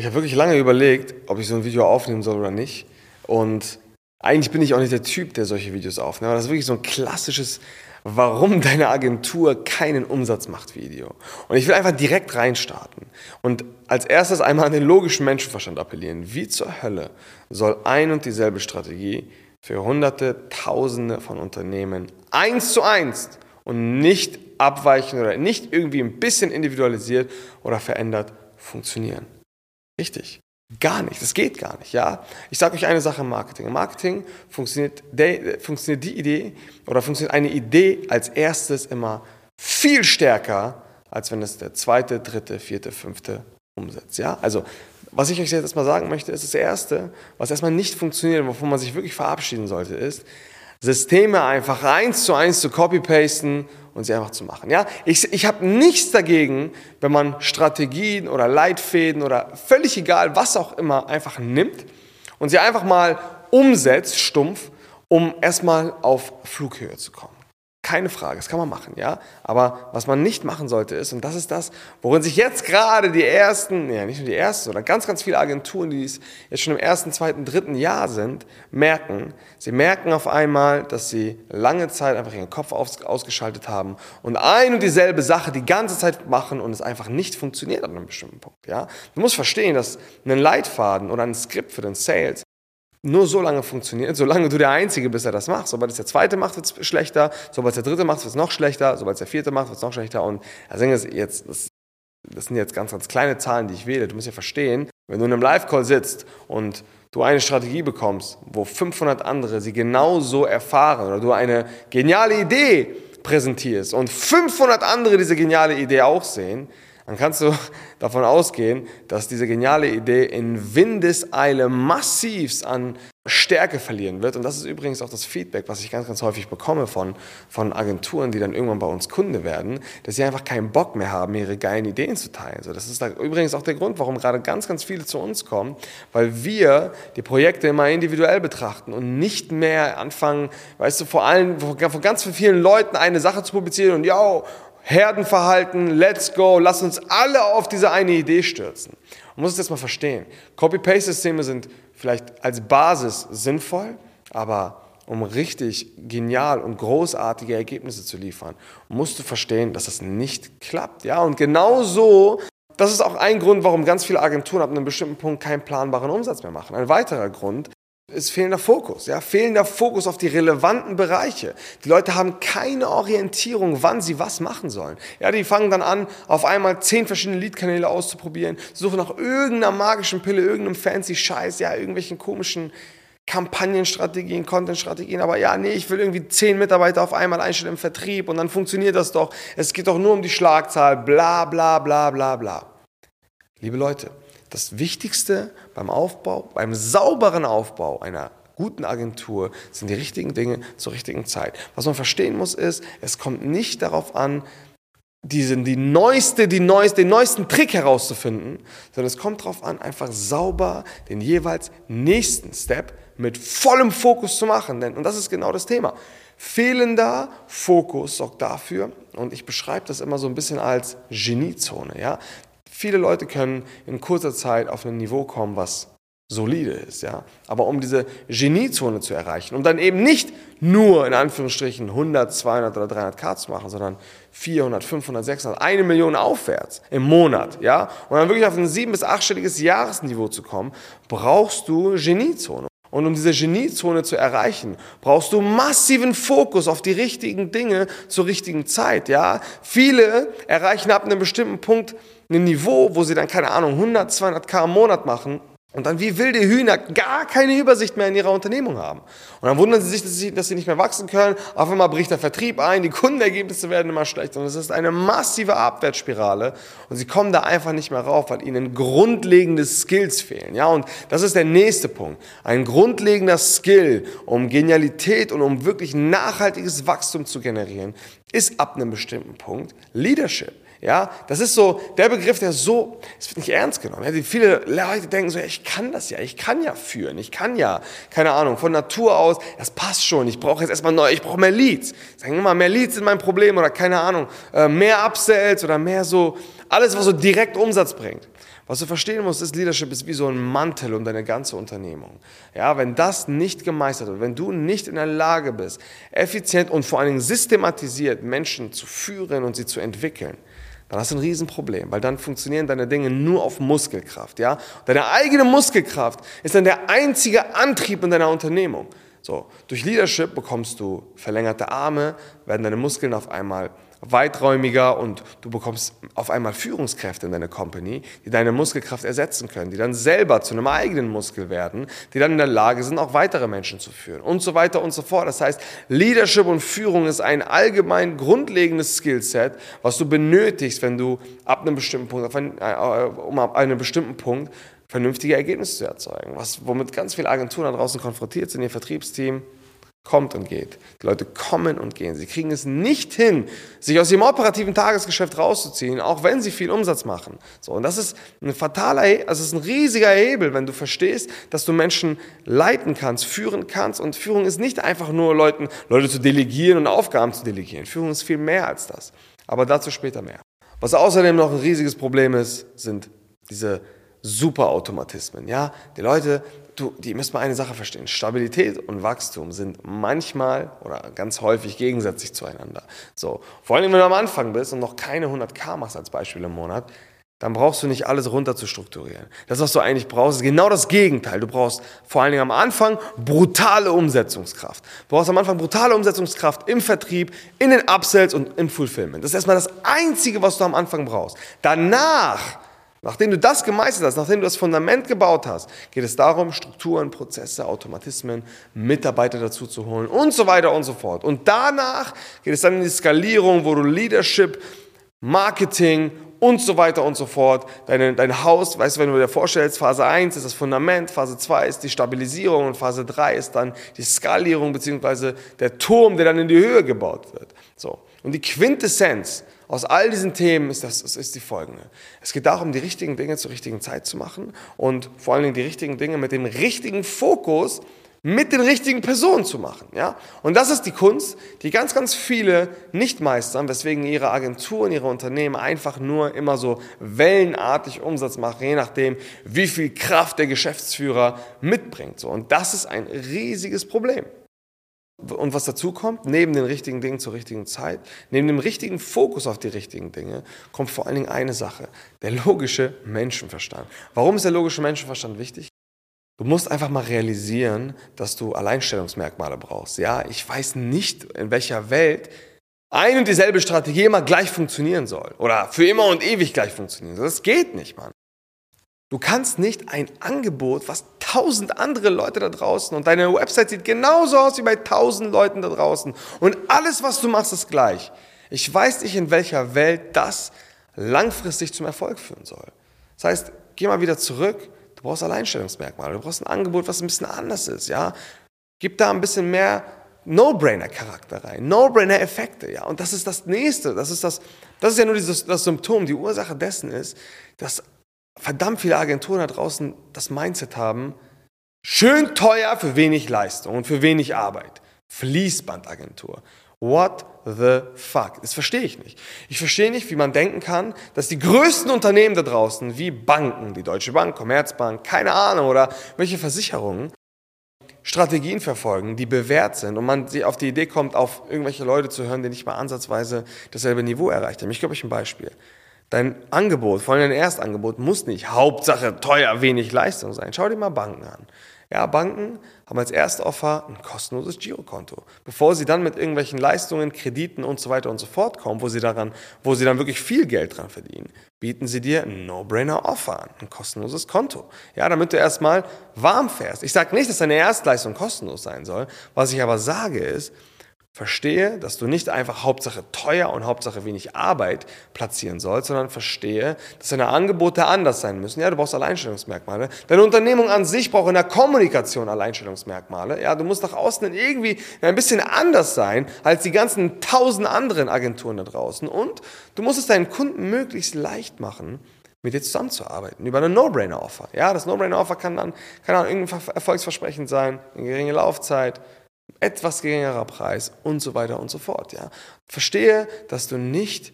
Ich habe wirklich lange überlegt, ob ich so ein Video aufnehmen soll oder nicht. Und eigentlich bin ich auch nicht der Typ, der solche Videos aufnimmt. Aber das ist wirklich so ein klassisches, warum deine Agentur keinen Umsatz macht Video. Und ich will einfach direkt reinstarten. Und als erstes einmal an den logischen Menschenverstand appellieren. Wie zur Hölle soll ein und dieselbe Strategie für Hunderte, Tausende von Unternehmen eins zu eins und nicht abweichen oder nicht irgendwie ein bisschen individualisiert oder verändert funktionieren? Richtig. Gar nicht. Das geht gar nicht. Ja? Ich sage euch eine Sache im Marketing. Im Marketing funktioniert, die, funktioniert die Idee oder funktioniert eine Idee als erstes immer viel stärker, als wenn es der zweite, dritte, vierte, fünfte umsetzt. Ja? Also, was ich euch jetzt erstmal sagen möchte, ist das Erste, was erstmal nicht funktioniert, wovon man sich wirklich verabschieden sollte, ist, Systeme einfach eins zu eins zu copy-pasten und sie einfach zu machen. Ja? Ich, ich habe nichts dagegen, wenn man Strategien oder Leitfäden oder völlig egal, was auch immer, einfach nimmt und sie einfach mal umsetzt, stumpf, um erstmal auf Flughöhe zu kommen. Keine Frage, das kann man machen, ja. Aber was man nicht machen sollte ist, und das ist das, worin sich jetzt gerade die ersten, ja nicht nur die ersten, sondern ganz, ganz viele Agenturen, die es jetzt schon im ersten, zweiten, dritten Jahr sind, merken. Sie merken auf einmal, dass sie lange Zeit einfach ihren Kopf aus, ausgeschaltet haben und ein und dieselbe Sache die ganze Zeit machen und es einfach nicht funktioniert an einem bestimmten Punkt, ja. Du musst verstehen, dass ein Leitfaden oder ein Skript für den Sales nur so lange funktioniert, solange du der Einzige bist, der das macht. Sobald es der Zweite macht, wird es schlechter. Sobald es der Dritte macht, wird es noch schlechter. Sobald es der Vierte macht, wird es noch schlechter. Und das, jetzt, das, das sind jetzt ganz, ganz kleine Zahlen, die ich wähle. Du musst ja verstehen, wenn du in einem Live-Call sitzt und du eine Strategie bekommst, wo 500 andere sie genauso erfahren oder du eine geniale Idee präsentierst und 500 andere diese geniale Idee auch sehen, dann kannst du davon ausgehen, dass diese geniale Idee in Windeseile massivst an Stärke verlieren wird. Und das ist übrigens auch das Feedback, was ich ganz, ganz häufig bekomme von, von Agenturen, die dann irgendwann bei uns Kunde werden, dass sie einfach keinen Bock mehr haben, ihre geilen Ideen zu teilen. So, das ist da übrigens auch der Grund, warum gerade ganz, ganz viele zu uns kommen, weil wir die Projekte immer individuell betrachten und nicht mehr anfangen, weißt du, vor allem von ganz vielen Leuten eine Sache zu publizieren und ja, Herdenverhalten, let's go, lass uns alle auf diese eine Idee stürzen. Man muss es jetzt mal verstehen. Copy-Paste-Systeme sind vielleicht als Basis sinnvoll, aber um richtig genial und großartige Ergebnisse zu liefern, musst du verstehen, dass das nicht klappt. Ja, und genau so, das ist auch ein Grund, warum ganz viele Agenturen ab einem bestimmten Punkt keinen planbaren Umsatz mehr machen. Ein weiterer Grund ist fehlender Fokus, ja, fehlender Fokus auf die relevanten Bereiche. Die Leute haben keine Orientierung, wann sie was machen sollen. Ja, die fangen dann an, auf einmal zehn verschiedene Leadkanäle auszuprobieren, suchen nach irgendeiner magischen Pille, irgendeinem fancy Scheiß, ja, irgendwelchen komischen Kampagnenstrategien, Contentstrategien, aber ja, nee, ich will irgendwie zehn Mitarbeiter auf einmal einstellen im Vertrieb und dann funktioniert das doch. Es geht doch nur um die Schlagzahl, bla, bla, bla, bla, bla. Liebe Leute, das Wichtigste beim Aufbau, beim sauberen Aufbau einer guten Agentur sind die richtigen Dinge zur richtigen Zeit. Was man verstehen muss ist, es kommt nicht darauf an, diesen, die neueste, die neueste, den neuesten Trick herauszufinden, sondern es kommt darauf an, einfach sauber den jeweils nächsten Step mit vollem Fokus zu machen. Denn, und das ist genau das Thema. Fehlender Fokus sorgt dafür, und ich beschreibe das immer so ein bisschen als Geniezone. Ja? Viele Leute können in kurzer Zeit auf ein Niveau kommen, was solide ist, ja. Aber um diese Geniezone zu erreichen, um dann eben nicht nur in Anführungsstrichen 100, 200 oder 300 K zu machen, sondern 400, 500, 600, eine Million aufwärts im Monat, ja, und dann wirklich auf ein sieben- bis achtstelliges Jahresniveau zu kommen, brauchst du Geniezone. Und um diese Geniezone zu erreichen, brauchst du massiven Fokus auf die richtigen Dinge zur richtigen Zeit, ja. Viele erreichen ab einem bestimmten Punkt ein Niveau, wo sie dann, keine Ahnung, 100, 200 K im Monat machen und dann wie wilde Hühner gar keine Übersicht mehr in ihrer Unternehmung haben. Und dann wundern sie sich, dass sie, dass sie nicht mehr wachsen können. Auf einmal bricht der Vertrieb ein, die Kundenergebnisse werden immer schlechter. Und es ist eine massive Abwärtsspirale. Und sie kommen da einfach nicht mehr rauf, weil ihnen grundlegende Skills fehlen. Ja, und das ist der nächste Punkt. Ein grundlegender Skill, um Genialität und um wirklich nachhaltiges Wachstum zu generieren, ist ab einem bestimmten Punkt Leadership. Ja, das ist so der Begriff, der so, es wird nicht ernst genommen. Ja, viele Leute denken so, ja, ich kann das ja, ich kann ja führen, ich kann ja, keine Ahnung, von Natur aus, das passt schon, ich brauche jetzt erstmal neu, ich brauche mehr Leads. Sagen immer, mehr Leads sind mein Problem oder keine Ahnung, äh, mehr Upsells oder mehr so, alles, was so direkt Umsatz bringt. Was du verstehen musst, ist, Leadership ist wie so ein Mantel um deine ganze Unternehmung. Ja, wenn das nicht gemeistert wird, wenn du nicht in der Lage bist, effizient und vor allen Dingen systematisiert Menschen zu führen und sie zu entwickeln, dann hast du ein Riesenproblem, weil dann funktionieren deine Dinge nur auf Muskelkraft. Ja? Deine eigene Muskelkraft ist dann der einzige Antrieb in deiner Unternehmung. So, durch Leadership bekommst du verlängerte Arme, werden deine Muskeln auf einmal weiträumiger und du bekommst auf einmal Führungskräfte in deiner Company, die deine Muskelkraft ersetzen können, die dann selber zu einem eigenen Muskel werden, die dann in der Lage sind, auch weitere Menschen zu führen und so weiter und so fort. Das heißt, Leadership und Führung ist ein allgemein grundlegendes Skillset, was du benötigst, wenn du ab einem bestimmten Punkt, äh, um ab einem bestimmten Punkt vernünftige Ergebnisse zu erzeugen, was, womit ganz viele Agenturen da draußen konfrontiert sind, ihr Vertriebsteam, kommt und geht. Die Leute kommen und gehen. Sie kriegen es nicht hin, sich aus ihrem operativen Tagesgeschäft rauszuziehen, auch wenn sie viel Umsatz machen. So, und das ist ein fataler, also ist ein riesiger Hebel, wenn du verstehst, dass du Menschen leiten kannst, führen kannst. Und Führung ist nicht einfach nur Leuten, Leute zu delegieren und Aufgaben zu delegieren. Führung ist viel mehr als das. Aber dazu später mehr. Was außerdem noch ein riesiges Problem ist, sind diese Superautomatismen. Ja, die Leute du, die müssen mal eine Sache verstehen. Stabilität und Wachstum sind manchmal oder ganz häufig gegensätzlich zueinander. So, vor allem, wenn du am Anfang bist und noch keine 100k machst als Beispiel im Monat, dann brauchst du nicht alles runter zu strukturieren. Das, was du eigentlich brauchst, ist genau das Gegenteil. Du brauchst vor allen Dingen am Anfang brutale Umsetzungskraft. Du brauchst am Anfang brutale Umsetzungskraft im Vertrieb, in den Upsells und im Fulfillment. Das ist erstmal das Einzige, was du am Anfang brauchst. Danach Nachdem du das gemeistert hast, nachdem du das Fundament gebaut hast, geht es darum, Strukturen, Prozesse, Automatismen, Mitarbeiter dazu zu holen und so weiter und so fort. Und danach geht es dann in die Skalierung, wo du Leadership, Marketing und so weiter und so fort, dein, dein Haus, weißt du, wenn du dir vorstellst, Phase 1 ist das Fundament, Phase 2 ist die Stabilisierung und Phase 3 ist dann die Skalierung beziehungsweise der Turm, der dann in die Höhe gebaut wird. So. Und die Quintessenz aus all diesen Themen ist, das, ist die folgende. Es geht darum, die richtigen Dinge zur richtigen Zeit zu machen und vor allen Dingen die richtigen Dinge mit dem richtigen Fokus mit den richtigen Personen zu machen. Ja? Und das ist die Kunst, die ganz, ganz viele nicht meistern, weswegen ihre Agenturen, ihre Unternehmen einfach nur immer so wellenartig Umsatz machen, je nachdem, wie viel Kraft der Geschäftsführer mitbringt. So. Und das ist ein riesiges Problem. Und was dazu kommt, neben den richtigen Dingen zur richtigen Zeit, neben dem richtigen Fokus auf die richtigen Dinge, kommt vor allen Dingen eine Sache, der logische Menschenverstand. Warum ist der logische Menschenverstand wichtig? Du musst einfach mal realisieren, dass du Alleinstellungsmerkmale brauchst. Ja, ich weiß nicht, in welcher Welt ein und dieselbe Strategie immer gleich funktionieren soll oder für immer und ewig gleich funktionieren soll. Das geht nicht, Mann. Du kannst nicht ein Angebot, was tausend andere Leute da draußen und deine Website sieht genauso aus wie bei tausend Leuten da draußen und alles, was du machst, ist gleich. Ich weiß nicht, in welcher Welt das langfristig zum Erfolg führen soll. Das heißt, geh mal wieder zurück. Du brauchst Alleinstellungsmerkmale. Du brauchst ein Angebot, was ein bisschen anders ist. Ja, gib da ein bisschen mehr No-Brainer-Charakter rein, No-Brainer-Effekte. Ja, und das ist das Nächste. Das ist das. Das ist ja nur dieses das Symptom. Die Ursache dessen ist, dass verdammt viele Agenturen da draußen das Mindset haben, schön teuer für wenig Leistung und für wenig Arbeit. Fließbandagentur. What the fuck? Das verstehe ich nicht. Ich verstehe nicht, wie man denken kann, dass die größten Unternehmen da draußen, wie Banken, die Deutsche Bank, Commerzbank, keine Ahnung, oder welche Versicherungen, Strategien verfolgen, die bewährt sind und man auf die Idee kommt, auf irgendwelche Leute zu hören, die nicht mal ansatzweise dasselbe Niveau erreicht haben. Ich gebe euch ein Beispiel. Dein Angebot, vor allem dein Erstangebot, muss nicht Hauptsache teuer, wenig Leistung sein. Schau dir mal Banken an. Ja, Banken haben als Erstoffer ein kostenloses Girokonto. Bevor sie dann mit irgendwelchen Leistungen, Krediten und so weiter und so fort kommen, wo sie, daran, wo sie dann wirklich viel Geld dran verdienen, bieten sie dir ein No-Brainer-Offer an, ein kostenloses Konto. Ja, damit du erstmal warm fährst. Ich sage nicht, dass deine Erstleistung kostenlos sein soll. Was ich aber sage ist, Verstehe, dass du nicht einfach Hauptsache teuer und Hauptsache wenig Arbeit platzieren sollst, sondern verstehe, dass deine Angebote anders sein müssen. Ja, du brauchst Alleinstellungsmerkmale. Deine Unternehmung an sich braucht in der Kommunikation Alleinstellungsmerkmale. Ja, du musst nach außen irgendwie ein bisschen anders sein als die ganzen tausend anderen Agenturen da draußen. Und du musst es deinen Kunden möglichst leicht machen, mit dir zusammenzuarbeiten, über eine No-Brainer-Offer. Ja, das No-Brainer-Offer kann dann, kann dann irgendein Erfolgsversprechen sein, eine geringe Laufzeit, etwas geringerer Preis und so weiter und so fort. Ja. Verstehe, dass du nicht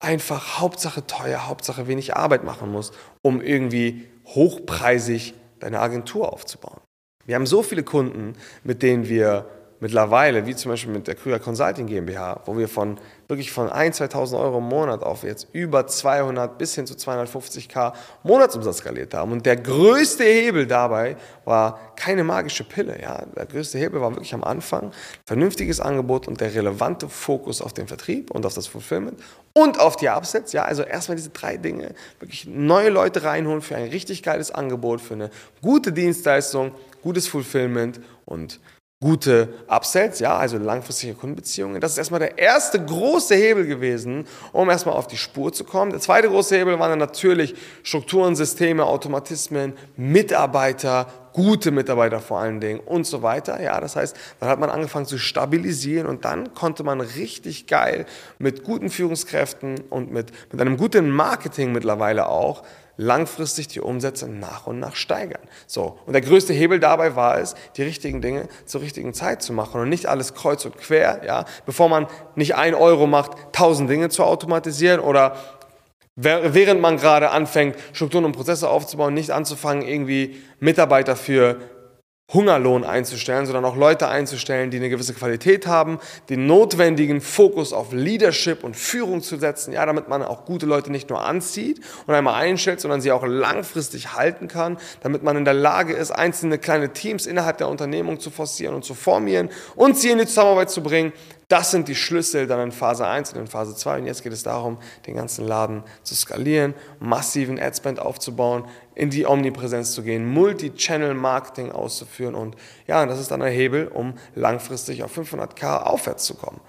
einfach Hauptsache teuer, Hauptsache wenig Arbeit machen musst, um irgendwie hochpreisig deine Agentur aufzubauen. Wir haben so viele Kunden, mit denen wir mittlerweile, wie zum Beispiel mit der Krüger Consulting GmbH, wo wir von wirklich von 1.000, 2.000 Euro im Monat auf jetzt über 200 bis hin zu 250k Monatsumsatz skaliert haben. Und der größte Hebel dabei war keine magische Pille. Ja? Der größte Hebel war wirklich am Anfang vernünftiges Angebot und der relevante Fokus auf den Vertrieb und auf das Fulfillment und auf die Upsets. Ja? Also erstmal diese drei Dinge, wirklich neue Leute reinholen für ein richtig geiles Angebot, für eine gute Dienstleistung, gutes Fulfillment und gute Upsells, ja, also langfristige Kundenbeziehungen. Das ist erstmal der erste große Hebel gewesen, um erstmal auf die Spur zu kommen. Der zweite große Hebel waren dann natürlich Strukturen, Systeme, Automatismen, Mitarbeiter, gute Mitarbeiter vor allen Dingen und so weiter. Ja, das heißt, dann hat man angefangen zu stabilisieren und dann konnte man richtig geil mit guten Führungskräften und mit, mit einem guten Marketing mittlerweile auch langfristig die Umsätze nach und nach steigern. So. Und der größte Hebel dabei war es, die richtigen Dinge zur richtigen Zeit zu machen und nicht alles kreuz und quer, ja, bevor man nicht ein Euro macht, tausend Dinge zu automatisieren oder während man gerade anfängt, Strukturen und Prozesse aufzubauen, nicht anzufangen, irgendwie Mitarbeiter für Hungerlohn einzustellen, sondern auch Leute einzustellen, die eine gewisse Qualität haben, den notwendigen Fokus auf Leadership und Führung zu setzen, ja, damit man auch gute Leute nicht nur anzieht und einmal einstellt, sondern sie auch langfristig halten kann, damit man in der Lage ist, einzelne kleine Teams innerhalb der Unternehmung zu forcieren und zu formieren und sie in die Zusammenarbeit zu bringen, das sind die Schlüssel dann in Phase 1 und in Phase 2. Und jetzt geht es darum, den ganzen Laden zu skalieren, massiven Adspend aufzubauen, in die Omnipräsenz zu gehen, Multi-Channel-Marketing auszuführen. Und ja, das ist dann ein Hebel, um langfristig auf 500k aufwärts zu kommen.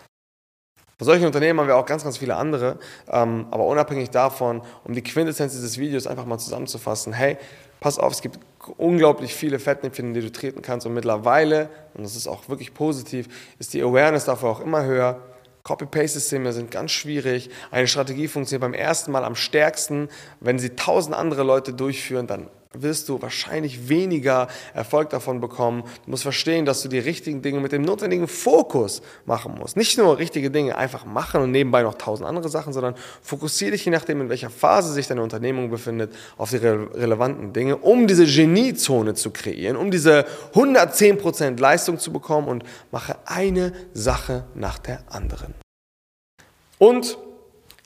Von solchen Unternehmen haben wir auch ganz, ganz viele andere. Ähm, aber unabhängig davon, um die Quintessenz dieses Videos einfach mal zusammenzufassen, hey, pass auf, es gibt unglaublich viele Fettnäpfchen, in die du treten kannst. Und mittlerweile, und das ist auch wirklich positiv, ist die Awareness dafür auch immer höher. Copy-Paste-Systeme sind ganz schwierig. Eine Strategie funktioniert beim ersten Mal am stärksten. Wenn sie tausend andere Leute durchführen, dann wirst du wahrscheinlich weniger Erfolg davon bekommen. Du musst verstehen, dass du die richtigen Dinge mit dem notwendigen Fokus machen musst. Nicht nur richtige Dinge einfach machen und nebenbei noch tausend andere Sachen, sondern fokussiere dich je nachdem, in welcher Phase sich deine Unternehmung befindet, auf die re relevanten Dinge, um diese Geniezone zu kreieren, um diese 110% Leistung zu bekommen und mache eine Sache nach der anderen. Und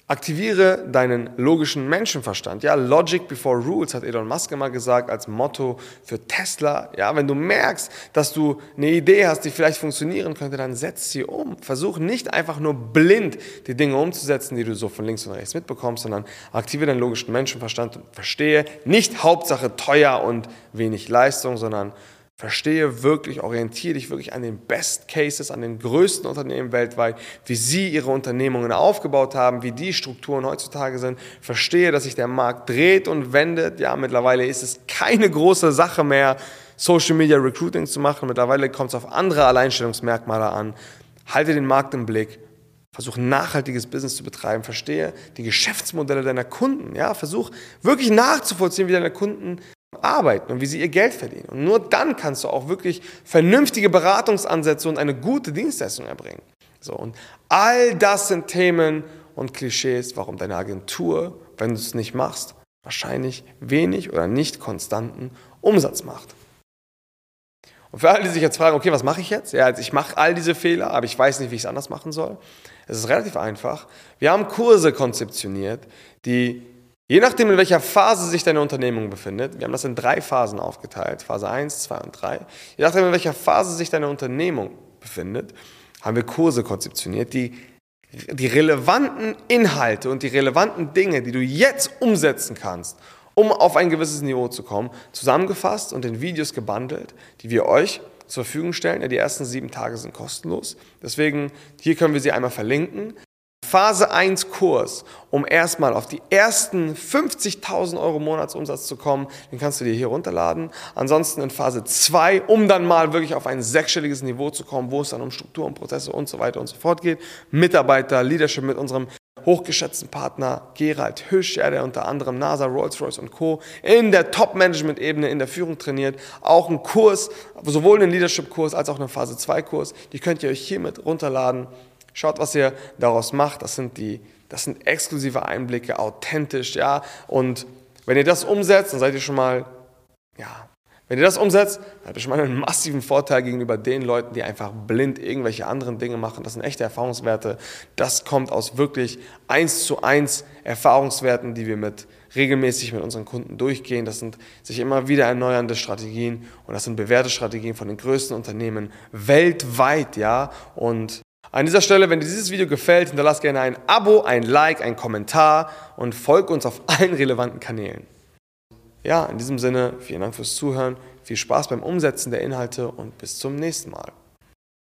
Aktiviere deinen logischen Menschenverstand. Ja, Logic before Rules hat Elon Musk immer gesagt als Motto für Tesla. Ja, wenn du merkst, dass du eine Idee hast, die vielleicht funktionieren könnte, dann setz sie um. Versuch nicht einfach nur blind die Dinge umzusetzen, die du so von links und rechts mitbekommst, sondern aktiviere deinen logischen Menschenverstand und verstehe nicht Hauptsache teuer und wenig Leistung, sondern Verstehe wirklich, orientiere dich wirklich an den Best Cases, an den größten Unternehmen weltweit, wie sie ihre Unternehmungen aufgebaut haben, wie die Strukturen heutzutage sind. Verstehe, dass sich der Markt dreht und wendet. Ja, mittlerweile ist es keine große Sache mehr, Social Media Recruiting zu machen. Mittlerweile kommt es auf andere Alleinstellungsmerkmale an. Halte den Markt im Blick. Versuch nachhaltiges Business zu betreiben. Verstehe die Geschäftsmodelle deiner Kunden. Ja, versuch wirklich nachzuvollziehen, wie deine Kunden arbeiten und wie sie ihr Geld verdienen. Und nur dann kannst du auch wirklich vernünftige Beratungsansätze und eine gute Dienstleistung erbringen. So, und all das sind Themen und Klischees, warum deine Agentur, wenn du es nicht machst, wahrscheinlich wenig oder nicht konstanten Umsatz macht. Und für alle, die sich jetzt fragen, okay, was mache ich jetzt? Ja, also ich mache all diese Fehler, aber ich weiß nicht, wie ich es anders machen soll. Es ist relativ einfach. Wir haben Kurse konzeptioniert, die Je nachdem, in welcher Phase sich deine Unternehmung befindet, wir haben das in drei Phasen aufgeteilt, Phase 1, 2 und 3. Je nachdem, in welcher Phase sich deine Unternehmung befindet, haben wir Kurse konzeptioniert, die die relevanten Inhalte und die relevanten Dinge, die du jetzt umsetzen kannst, um auf ein gewisses Niveau zu kommen, zusammengefasst und in Videos gebundelt, die wir euch zur Verfügung stellen. Ja, die ersten sieben Tage sind kostenlos. Deswegen, hier können wir sie einmal verlinken. Phase 1 Kurs, um erstmal auf die ersten 50.000 Euro Monatsumsatz zu kommen, den kannst du dir hier runterladen. Ansonsten in Phase 2, um dann mal wirklich auf ein sechsstelliges Niveau zu kommen, wo es dann um Strukturen, Prozesse und so weiter und so fort geht. Mitarbeiter, Leadership mit unserem hochgeschätzten Partner Gerald Hüsch, ja, der unter anderem NASA, Rolls-Royce und Co. in der Top-Management-Ebene in der Führung trainiert. Auch ein Kurs, sowohl einen Leadership-Kurs als auch einen Phase 2-Kurs. Die könnt ihr euch hiermit runterladen. Schaut, was ihr daraus macht. Das sind die Das sind exklusive Einblicke, authentisch, ja. Und wenn ihr das umsetzt, dann seid ihr schon mal, ja, wenn ihr das umsetzt, dann habt ihr schon mal einen massiven Vorteil gegenüber den Leuten, die einfach blind irgendwelche anderen Dinge machen. Das sind echte Erfahrungswerte. Das kommt aus wirklich eins zu eins Erfahrungswerten, die wir mit regelmäßig mit unseren Kunden durchgehen. Das sind sich immer wieder erneuernde Strategien und das sind bewährte Strategien von den größten Unternehmen weltweit, ja. Und an dieser Stelle, wenn dir dieses Video gefällt, hinterlass gerne ein Abo, ein Like, ein Kommentar und folge uns auf allen relevanten Kanälen. Ja, in diesem Sinne, vielen Dank fürs Zuhören, viel Spaß beim Umsetzen der Inhalte und bis zum nächsten Mal.